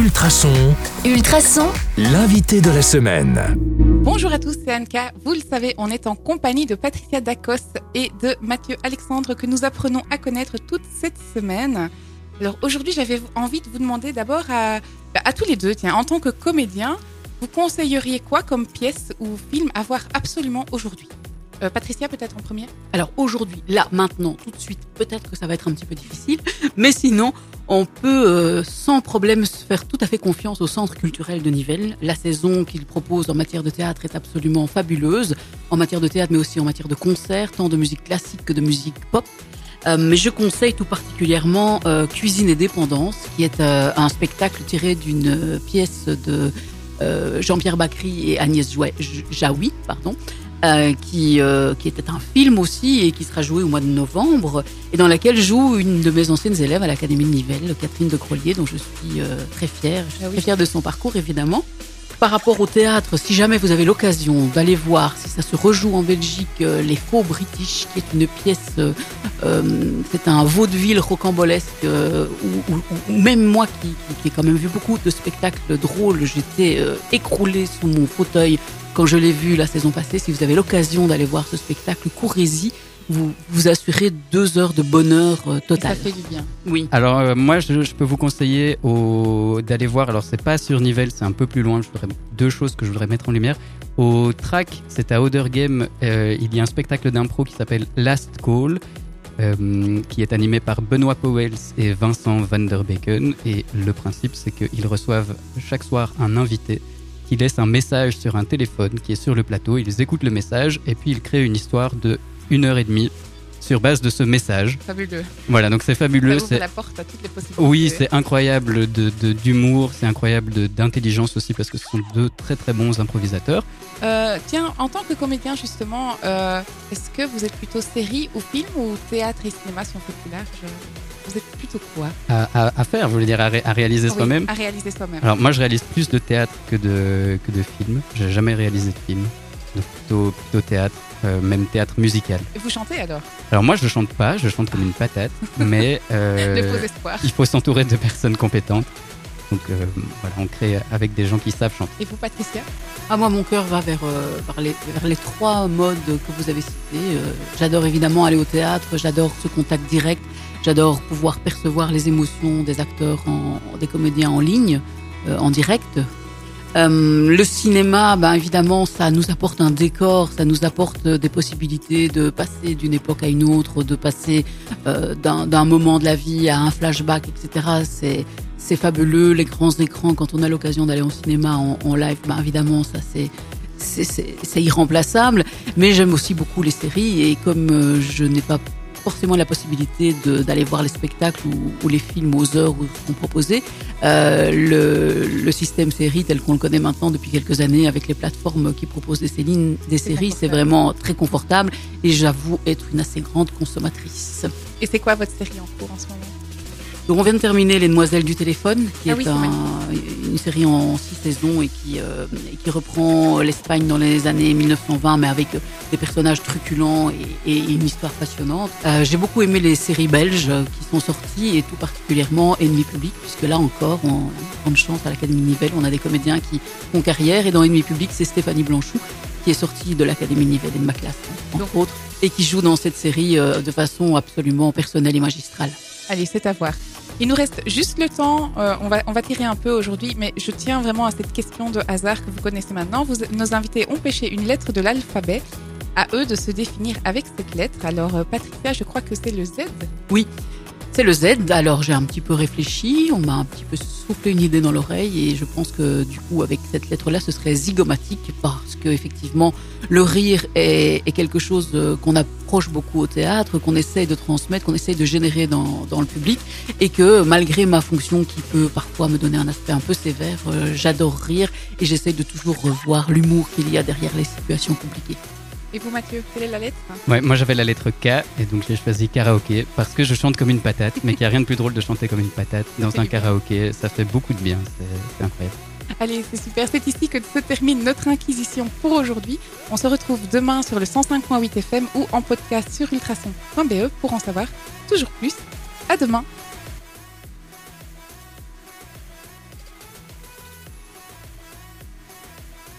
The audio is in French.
Ultrason, Ultrason, l'invité de la semaine. Bonjour à tous, c'est Anka. Vous le savez, on est en compagnie de Patricia Dacos et de Mathieu Alexandre que nous apprenons à connaître toute cette semaine. Alors aujourd'hui, j'avais envie de vous demander d'abord à, à tous les deux, tiens, en tant que comédien, vous conseilleriez quoi comme pièce ou film à voir absolument aujourd'hui? Euh, Patricia, peut-être en premier? Alors aujourd'hui, là, maintenant, tout de suite, peut-être que ça va être un petit peu difficile, mais sinon, on peut euh, sans problème se faire tout à fait confiance au Centre culturel de Nivelles. La saison qu'il propose en matière de théâtre est absolument fabuleuse, en matière de théâtre, mais aussi en matière de concert, tant de musique classique que de musique pop. Euh, mais je conseille tout particulièrement euh, Cuisine et dépendance, qui est un spectacle tiré d'une pièce de Jean-Pierre Bacry et Agnès Jaoui, pardon, euh, qui, euh, qui était un film aussi et qui sera joué au mois de novembre et dans laquelle joue une de mes anciennes élèves à l'Académie de Nivelles, Catherine de Crollier, dont je suis euh, très fière. Je suis Ah oui. très fière de son parcours, évidemment. Par rapport au théâtre, si jamais vous avez l'occasion d'aller voir, si ça se rejoue en Belgique, euh, Les Faux British, qui est une pièce, euh, euh, c'est un vaudeville rocambolesque, euh, même moi qui, ai quand même vu beaucoup de spectacles drôles, j'étais écroulée sous mon fauteuil quand je l'ai vu la saison passée. Si vous avez l'occasion d'aller voir ce spectacle, courez-y, vous vous assurez deux heures de bonheur euh, Ça total. fait du bien. Oui. Alors euh, moi je, je peux vous conseiller au- d'aller voir, alors c'est pas sur Nivelles, c'est un peu plus loin, je voudrais deux choses que je voudrais mettre en lumière. Au track, c'est à Oder Game, euh, il y a un spectacle d'impro qui s'appelle Last Call, euh, qui est animé par Benoît Powells et Vincent Van der Beken. Et le principe c'est qu'ils reçoivent chaque soir un invité qui laisse un message sur un téléphone qui est sur le plateau, ils écoutent le message et puis ils créent une histoire de une heure et demie sur base de ce message. Fabuleux. Voilà, donc c'est Ça fabuleux. ouvre c'est- la porte à toutes les possibilités. oui, c'est incroyable de de- d'humour, c'est incroyable d'intelligence aussi parce que ce sont deux très très bons improvisateurs. Euh, tiens, en tant que comédien, justement, euh, est-ce que vous êtes plutôt série ou film ou théâtre et cinéma, si on plus large Vous êtes plutôt quoi? À, à- à faire, vous voulez dire à, ré- à réaliser Oui, soi-même À réaliser soi-même. Alors moi je réalise plus de théâtre que de, que de film. J'ai jamais réalisé de film. Donc plutôt, plutôt théâtre, euh, même théâtre musical. Et vous chantez alors? Alors moi je chante pas, je chante comme une patate, mais euh, il faut s'entourer de personnes compétentes. Donc euh, voilà, on crée avec des gens qui savent chanter. Et vous, Patricia? Ah, moi, mon cœur va vers, euh, vers, les, vers les trois modes que vous avez cités. Euh, j'adore évidemment aller au théâtre, j'adore ce contact direct, j'adore pouvoir percevoir les émotions des acteurs, en, des comédiens en ligne, euh, en direct. Euh, le cinéma, ben, évidemment, ça nous apporte un décor, ça nous apporte euh, des possibilités de passer d'une époque à une autre, de passer euh, d'un moment de la vie à un flashback, etc. C'est fabuleux, les grands écrans, quand on a l'occasion d'aller au cinéma en, live, ben évidemment, ça c'est c'est- irremplaçable. Mais j'aime aussi beaucoup les séries et comme je n'ai pas forcément la possibilité d'aller voir les spectacles ou, ou les films aux heures où sont proposés, euh, le, le système série tel qu'on le connaît maintenant depuis quelques années avec les plateformes qui proposent des, séries, des séries, c'est vraiment très confortable. Et j'avoue être une assez grande consommatrice. Et c'est quoi votre série en cours en ce moment? Donc on vient de terminer Les Demoiselles du téléphone, qui Ah est oui, c'est un- une série en six saisons et qui, euh, et qui reprend l'Espagne dans les années 1920, mais avec des personnages truculents et, et une histoire passionnante. Euh, J'ai beaucoup aimé les séries belges euh, qui sont sorties et tout particulièrement Ennemi Public, puisque là encore, on a une grande chance à l'Académie Nivelles, on a des comédiens qui font carrière et dans Ennemi Public, c'est Stéphanie Blanchou qui est sortie de l'Académie Nivelles et de ma classe, entre Donc- autres, et qui joue dans cette série euh, de façon absolument personnelle et magistrale. Allez, c'est à voir. Il nous reste juste le temps, euh, on, va, on va tirer un peu aujourd'hui, mais je tiens vraiment à cette question de hasard que vous connaissez maintenant. Vous, nos invités ont pêché une lettre de l'alphabet. À eux de se définir avec cette lettre. Alors, euh, Patricia, je crois que c'est le Z. Le Z, alors j'ai un petit peu réfléchi, on m'a un petit peu soufflé une idée dans l'oreille et je pense que du coup avec cette lettre-là ce serait zygomatique parce que effectivement le rire est, est quelque chose euh, qu'on approche beaucoup au théâtre, qu'on essaye de transmettre, qu'on essaye de générer dans, dans le public et que malgré ma fonction qui peut parfois me donner un aspect un peu sévère, euh, j'adore rire et j'essaye de toujours revoir l'humour qu'il y a derrière les situations compliquées. Et vous, Mathieu, quelle est la lettre Ouais, moi j'avais la lettre K et donc j'ai choisi karaoké parce que je chante comme une patate, mais qu'il n'y a rien de plus drôle de chanter comme une patate dans un karaoké. Ça fait beaucoup de bien, c'est c'est incroyable. Allez, c'est super. C'est ici que se termine notre inquisition pour aujourd'hui. On se retrouve demain sur le 105.8 FM ou en podcast sur ultrason.be pour en savoir toujours plus. À demain.